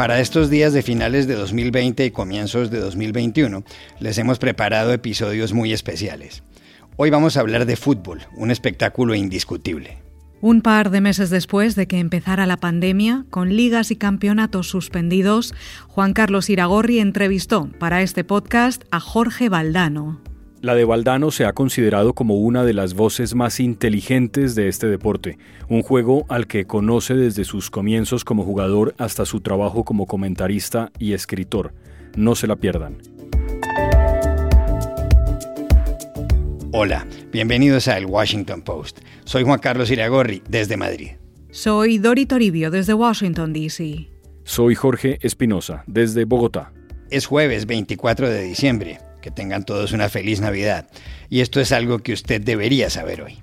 Para estos días de finales de 2020 y comienzos de 2021, les hemos preparado episodios muy especiales. Hoy vamos a hablar de fútbol, un espectáculo indiscutible. Un par de meses después de que empezara la pandemia, con ligas y campeonatos suspendidos, Juan Carlos Iragorri entrevistó para este podcast a Jorge Valdano. La de Valdano se ha considerado como una de las voces más inteligentes de este deporte, un juego al que conoce desde sus comienzos como jugador hasta su trabajo como comentarista y escritor. No se la pierdan. Hola, bienvenidos a El Washington Post. Soy Juan Carlos Iragorri, desde Madrid. Soy Dori Toribio, desde Washington, D.C. Soy Jorge Espinosa, desde Bogotá. Es jueves 24 de diciembre. Que tengan todos una feliz Navidad. Y esto es algo que usted debería saber hoy.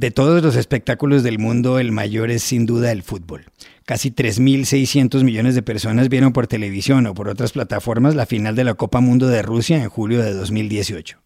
De todos los espectáculos del mundo, el mayor es sin duda el fútbol. Casi 3.600 millones de personas vieron por televisión o por otras plataformas la final de la Copa Mundo de Rusia en julio de 2018.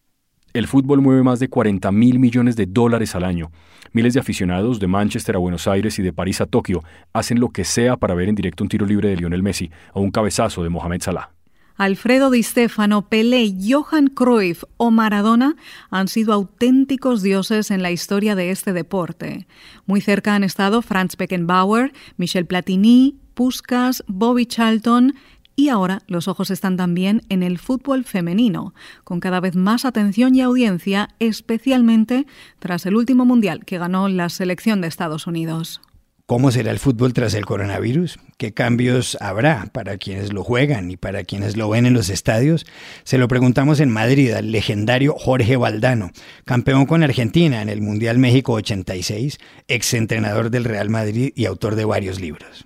El fútbol mueve más de 40 mil millones de dólares al año. Miles de aficionados de Manchester a Buenos Aires y de París a Tokio hacen lo que sea para ver en directo un tiro libre de Lionel Messi o un cabezazo de Mohamed Salah. Alfredo Di Stefano, Pelé, Johan Cruyff o Maradona han sido auténticos dioses en la historia de este deporte. Muy cerca han estado Franz Beckenbauer, Michel Platini, Puskas, Bobby Charlton y ahora los ojos están también en el fútbol femenino, con cada vez más atención y audiencia, especialmente tras el último mundial que ganó la selección de Estados Unidos. ¿Cómo será el fútbol tras el coronavirus? ¿Qué cambios habrá para quienes lo juegan y para quienes lo ven en los estadios? Se lo preguntamos en Madrid al legendario Jorge Valdano, campeón con Argentina en el Mundial México 86, exentrenador del Real Madrid y autor de varios libros.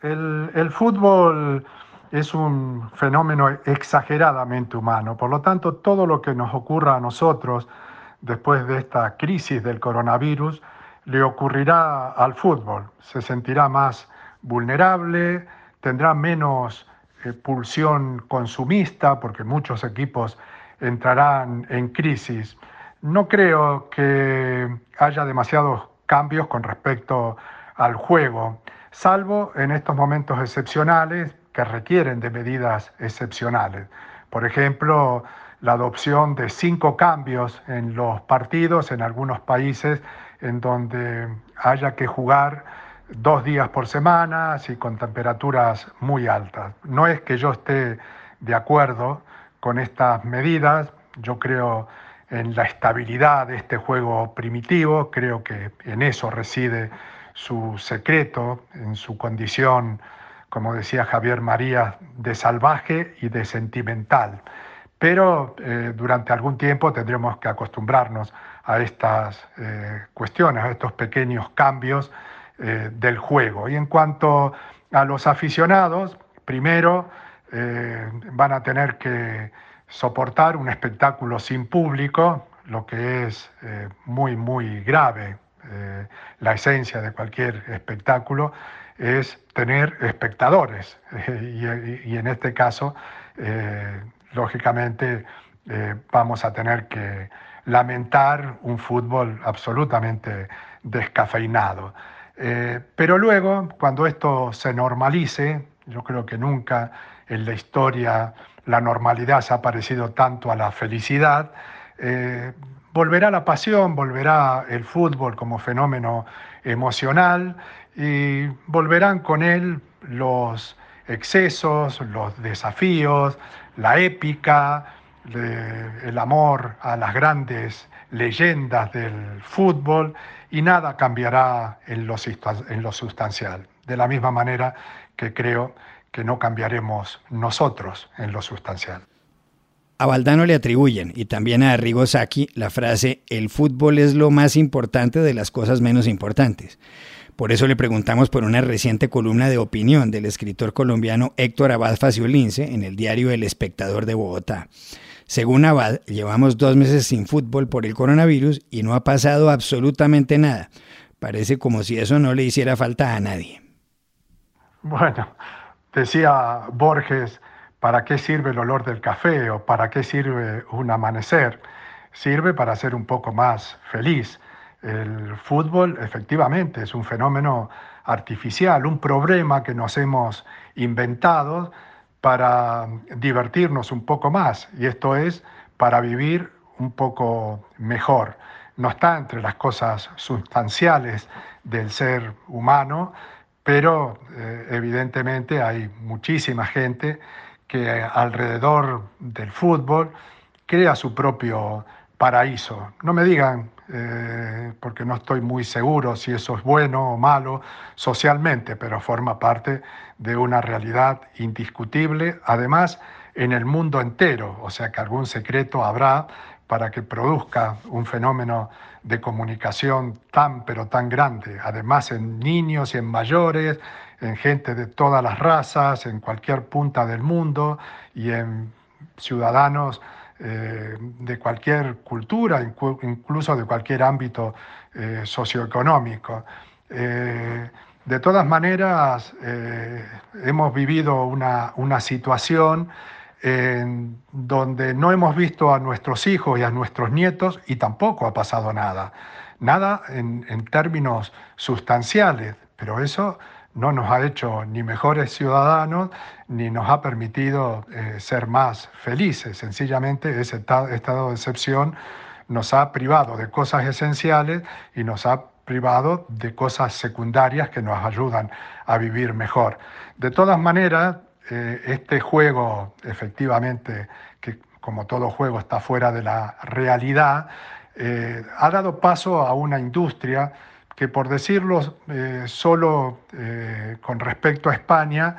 El, fútbol es un fenómeno exageradamente humano, por lo tanto todo lo que nos ocurra a nosotros después de esta crisis del coronavirus le ocurrirá al fútbol. Se sentirá más vulnerable, tendrá menos eh, pulsión consumista porque muchos equipos entrarán en crisis. No creo que haya demasiados cambios con respecto al juego salvo en estos momentos excepcionales que requieren de medidas excepcionales. Por ejemplo, la adopción de cinco cambios en los partidos en algunos países en donde haya que jugar dos días por semana y con temperaturas muy altas. No es que yo esté de acuerdo con estas medidas, yo creo en la estabilidad de este juego primitivo, creo que en eso reside su secreto, en su condición, como decía Javier María, de salvaje y de sentimental. Pero eh, durante algún tiempo tendremos que acostumbrarnos a estas eh, cuestiones, a estos pequeños cambios eh, del juego. Y en cuanto a los aficionados, primero van a tener que soportar un espectáculo sin público, lo que es muy, muy grave eh, la esencia de cualquier espectáculo es tener espectadores. y, en este caso, eh, lógicamente, eh, vamos a tener que lamentar un fútbol absolutamente descafeinado. pero luego, cuando esto se normalice, yo creo que nunca en la historia la normalidad se ha parecido tanto a la felicidad, volverá la pasión, volverá el fútbol como fenómeno emocional y volverán con él los excesos, los desafíos, la épica, el amor a las grandes leyendas del fútbol y nada cambiará en lo, sustancial. De la misma manera que creo que no cambiaremos nosotros en lo sustancial. A Valdano le atribuyen, y también a Arrigo la frase el fútbol es lo más importante de las cosas menos importantes. Por eso le preguntamos por una reciente columna de opinión del escritor colombiano Héctor Abad Faciolince en el diario El Espectador de Bogotá. Según Abad, llevamos dos meses sin fútbol por el coronavirus y no ha pasado absolutamente nada. Parece como si eso no le hiciera falta a nadie. Bueno, decía Borges, ¿Para qué sirve el olor del café o para qué sirve un amanecer? sirve para ser un poco más feliz. El fútbol efectivamente es un fenómeno artificial, un problema que nos hemos inventado para divertirnos un poco más y esto es para vivir un poco mejor. No está entre las cosas sustanciales del ser humano, pero eh, evidentemente hay muchísima gente que alrededor del fútbol crea su propio paraíso. No me digan, eh, porque no estoy muy seguro si eso es bueno o malo socialmente, pero forma parte de una realidad indiscutible, además en el mundo entero, o sea que algún secreto habrá para que produzca un fenómeno de comunicación tan pero tan grande, además en niños y en mayores, en gente de todas las razas, en cualquier punta del mundo y en ciudadanos eh, de cualquier cultura, incluso de cualquier ámbito eh, socioeconómico. Eh, de todas maneras, hemos vivido una, una situación donde no hemos visto a nuestros hijos y a nuestros nietos y tampoco ha pasado nada. Nada en, en términos sustanciales, pero eso no nos ha hecho ni mejores ciudadanos ni nos ha permitido eh, ser más felices. Sencillamente ese estado de excepción nos ha privado de cosas esenciales y nos ha privado de cosas secundarias que nos ayudan a vivir mejor. De todas maneras, eh, este juego, efectivamente, que como todo juego está fuera de la realidad, eh, ha dado paso a una industria que por decirlo eh, solo eh, con respecto a España,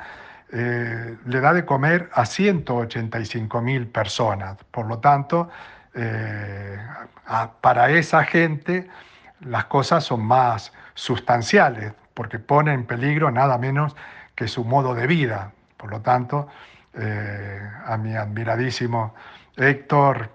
eh, le da de comer a 185 mil personas. Por lo tanto, para esa gente las cosas son más sustanciales, porque pone en peligro nada menos que su modo de vida. Por lo tanto, a mi admiradísimo Héctor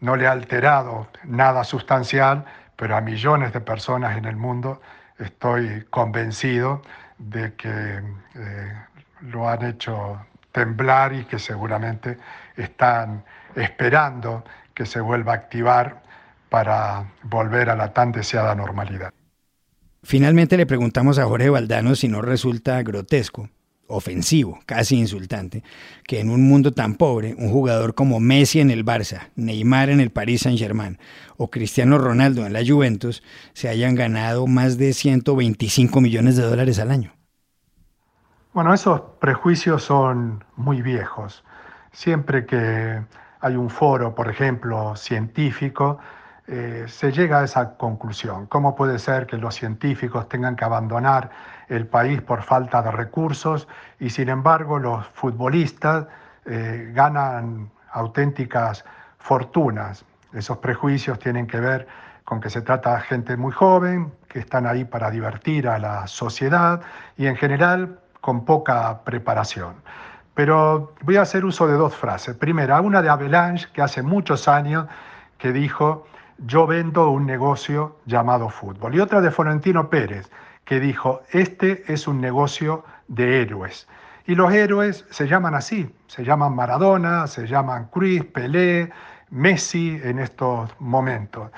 no le ha alterado nada sustancial pero a millones de personas en el mundo estoy convencido de que eh, lo han hecho temblar y que seguramente están esperando que se vuelva a activar para volver a la tan deseada normalidad. Finalmente le preguntamos a Jorge Valdano si no resulta grotesco ofensivo, casi insultante, que en un mundo tan pobre, un jugador como Messi en el Barça, Neymar en el Paris Saint-Germain o Cristiano Ronaldo en la Juventus se hayan ganado más de 125 millones de dólares al año. Bueno, esos prejuicios son muy viejos. Siempre que hay un foro, por ejemplo, científico, eh, se llega a esa conclusión. ¿Cómo puede ser que los científicos tengan que abandonar el país por falta de recursos y sin embargo los futbolistas eh, ganan auténticas fortunas? Esos prejuicios tienen que ver con que se trata de gente muy joven, que están ahí para divertir a la sociedad y en general con poca preparación. Pero voy a hacer uso de dos frases. Primera, una de Avalanche, que hace muchos años que dijo, yo vendo un negocio llamado fútbol. Y otra de Florentino Pérez, que dijo, este es un negocio de héroes. Y los héroes se llaman así, se llaman Maradona, se llaman Cruz, Pelé, Messi en estos momentos.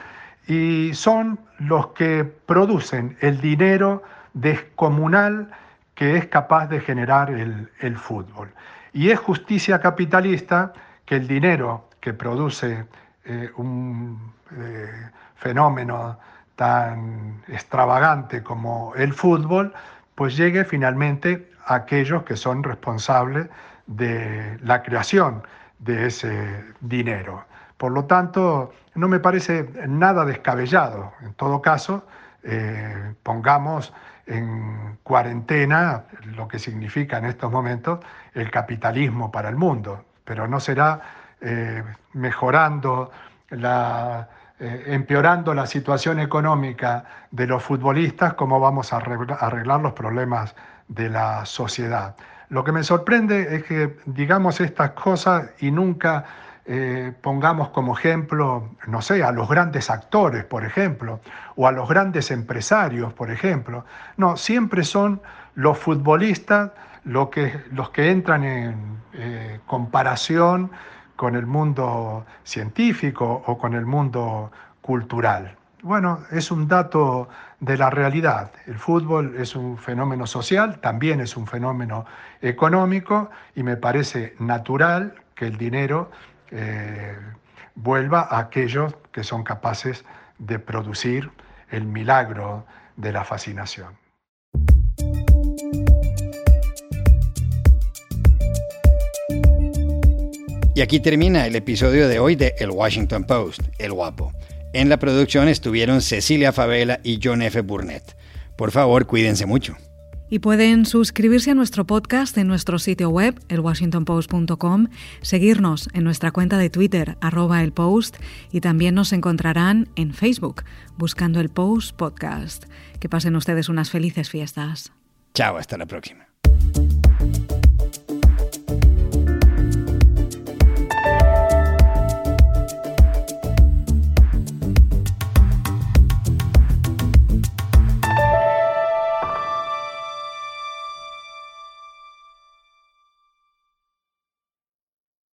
Y son los que producen el dinero descomunal que es capaz de generar el, fútbol. Y es justicia capitalista que el dinero que produce eh, un eh, fenómeno tan extravagante como el fútbol, pues llegue finalmente a aquellos que son responsables de la creación de ese dinero. Por lo tanto, no me parece nada descabellado. En todo caso, eh, pongamos en cuarentena lo que significa en estos momentos el capitalismo para el mundo, pero no será eh, mejorando la eh, empeorando la situación económica de los futbolistas, cómo vamos a arreglar los problemas de la sociedad. Lo que me sorprende es que digamos estas cosas y nunca eh, pongamos como ejemplo, no sé, a los grandes actores, por ejemplo, o a los grandes empresarios, por ejemplo. No, siempre son los futbolistas los que entran en eh, comparación con el mundo científico o con el mundo cultural. Bueno, es un dato de la realidad. El fútbol es un fenómeno social, también es un fenómeno económico y me parece natural que el dinero eh, vuelva a aquellos que son capaces de producir el milagro de la fascinación. Y aquí termina el episodio de hoy de El Washington Post, El Guapo. En la producción estuvieron Cecilia Favela y John F. Burnett. Por favor, cuídense mucho. Y pueden suscribirse a nuestro podcast en nuestro sitio web, elwashingtonpost.com, seguirnos en nuestra cuenta de Twitter, arroba el post, y también nos encontrarán en Facebook, buscando el Post Podcast. Que pasen ustedes unas felices fiestas. Chao, hasta la próxima.